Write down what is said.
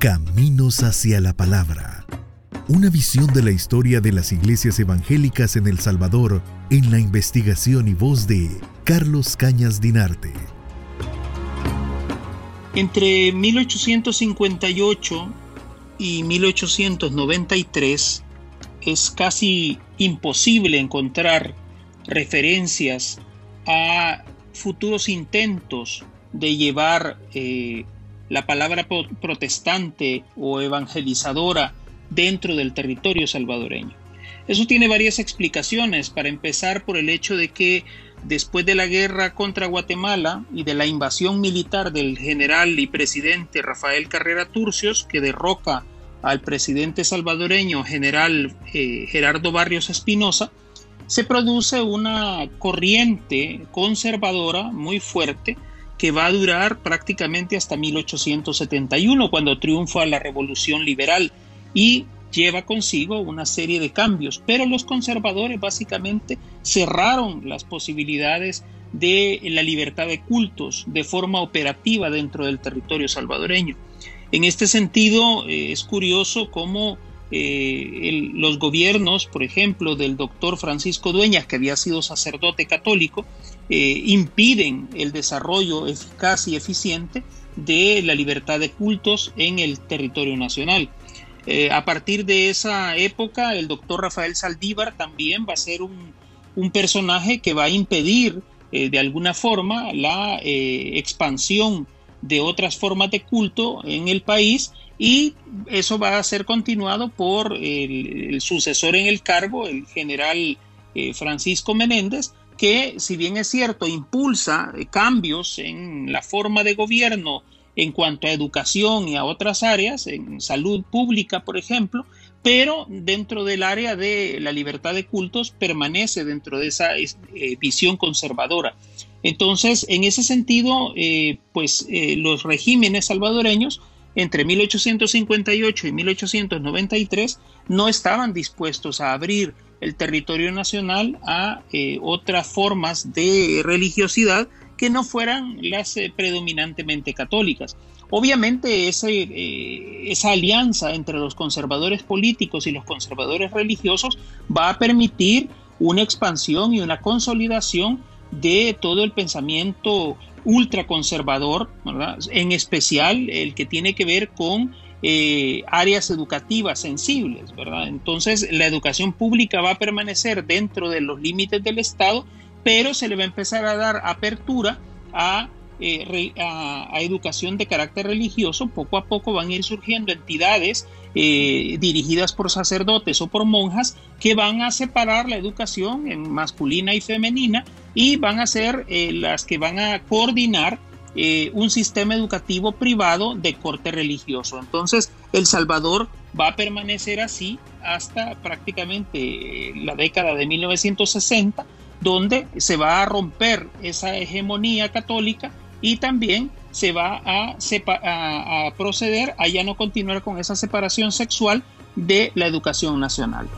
Caminos hacia la Palabra. Una visión de la historia de las iglesias evangélicas en El Salvador en la investigación y voz de Carlos Cañas Dinarte. Entre 1858 y 1893 es casi imposible encontrar referencias a futuros intentos de llevar eh, la palabra protestante o evangelizadora dentro del territorio salvadoreño. Eso tiene varias explicaciones, para empezar por el hecho de que después de la guerra contra Guatemala y de la invasión militar del general y presidente Rafael Carrera Turcios, que derroca al presidente salvadoreño general eh, Gerardo Barrios Espinosa, se produce una corriente conservadora muy fuerte que va a durar prácticamente hasta 1871, cuando triunfa la Revolución Liberal y lleva consigo una serie de cambios. Pero los conservadores básicamente cerraron las posibilidades de la libertad de cultos de forma operativa dentro del territorio salvadoreño. En este sentido, eh, es curioso cómo eh, los gobiernos, por ejemplo, del doctor Francisco Dueñas, que había sido sacerdote católico, eh, impiden el desarrollo eficaz y eficiente de la libertad de cultos en el territorio nacional. Eh, a partir de esa época, el doctor Rafael Saldívar también va a ser un, personaje que va a impedir de alguna forma la expansión de otras formas de culto en el país y eso va a ser continuado por el, sucesor en el cargo, el general eh, Francisco Menéndez, que si bien es cierto, impulsa eh, cambios en la forma de gobierno en cuanto a educación y a otras áreas, en salud pública, por ejemplo, pero dentro del área de la libertad de cultos permanece dentro de esa eh, visión conservadora. Entonces, en ese sentido, pues los regímenes salvadoreños entre 1858 y 1893 no estaban dispuestos a abrir el territorio nacional a eh, otras formas de religiosidad que no fueran las eh, predominantemente católicas. Obviamente eh, esa alianza entre los conservadores políticos y los conservadores religiosos va a permitir una expansión y una consolidación de todo el pensamiento ultraconservador, en especial el que tiene que ver con eh, áreas educativas sensibles. ¿verdad? Entonces, la educación pública va a permanecer dentro de los límites del Estado, pero se le va a empezar a dar apertura a eh, educación de carácter religioso, poco a poco van a ir surgiendo entidades eh, dirigidas por sacerdotes o por monjas que van a separar la educación en masculina y femenina y van a ser eh, las que van a coordinar un sistema educativo privado de corte religioso. Entonces, El Salvador va a permanecer así hasta prácticamente la década de 1960, donde se va a romper esa hegemonía católica y también se va a, proceder a ya no continuar con esa separación sexual de la educación nacional.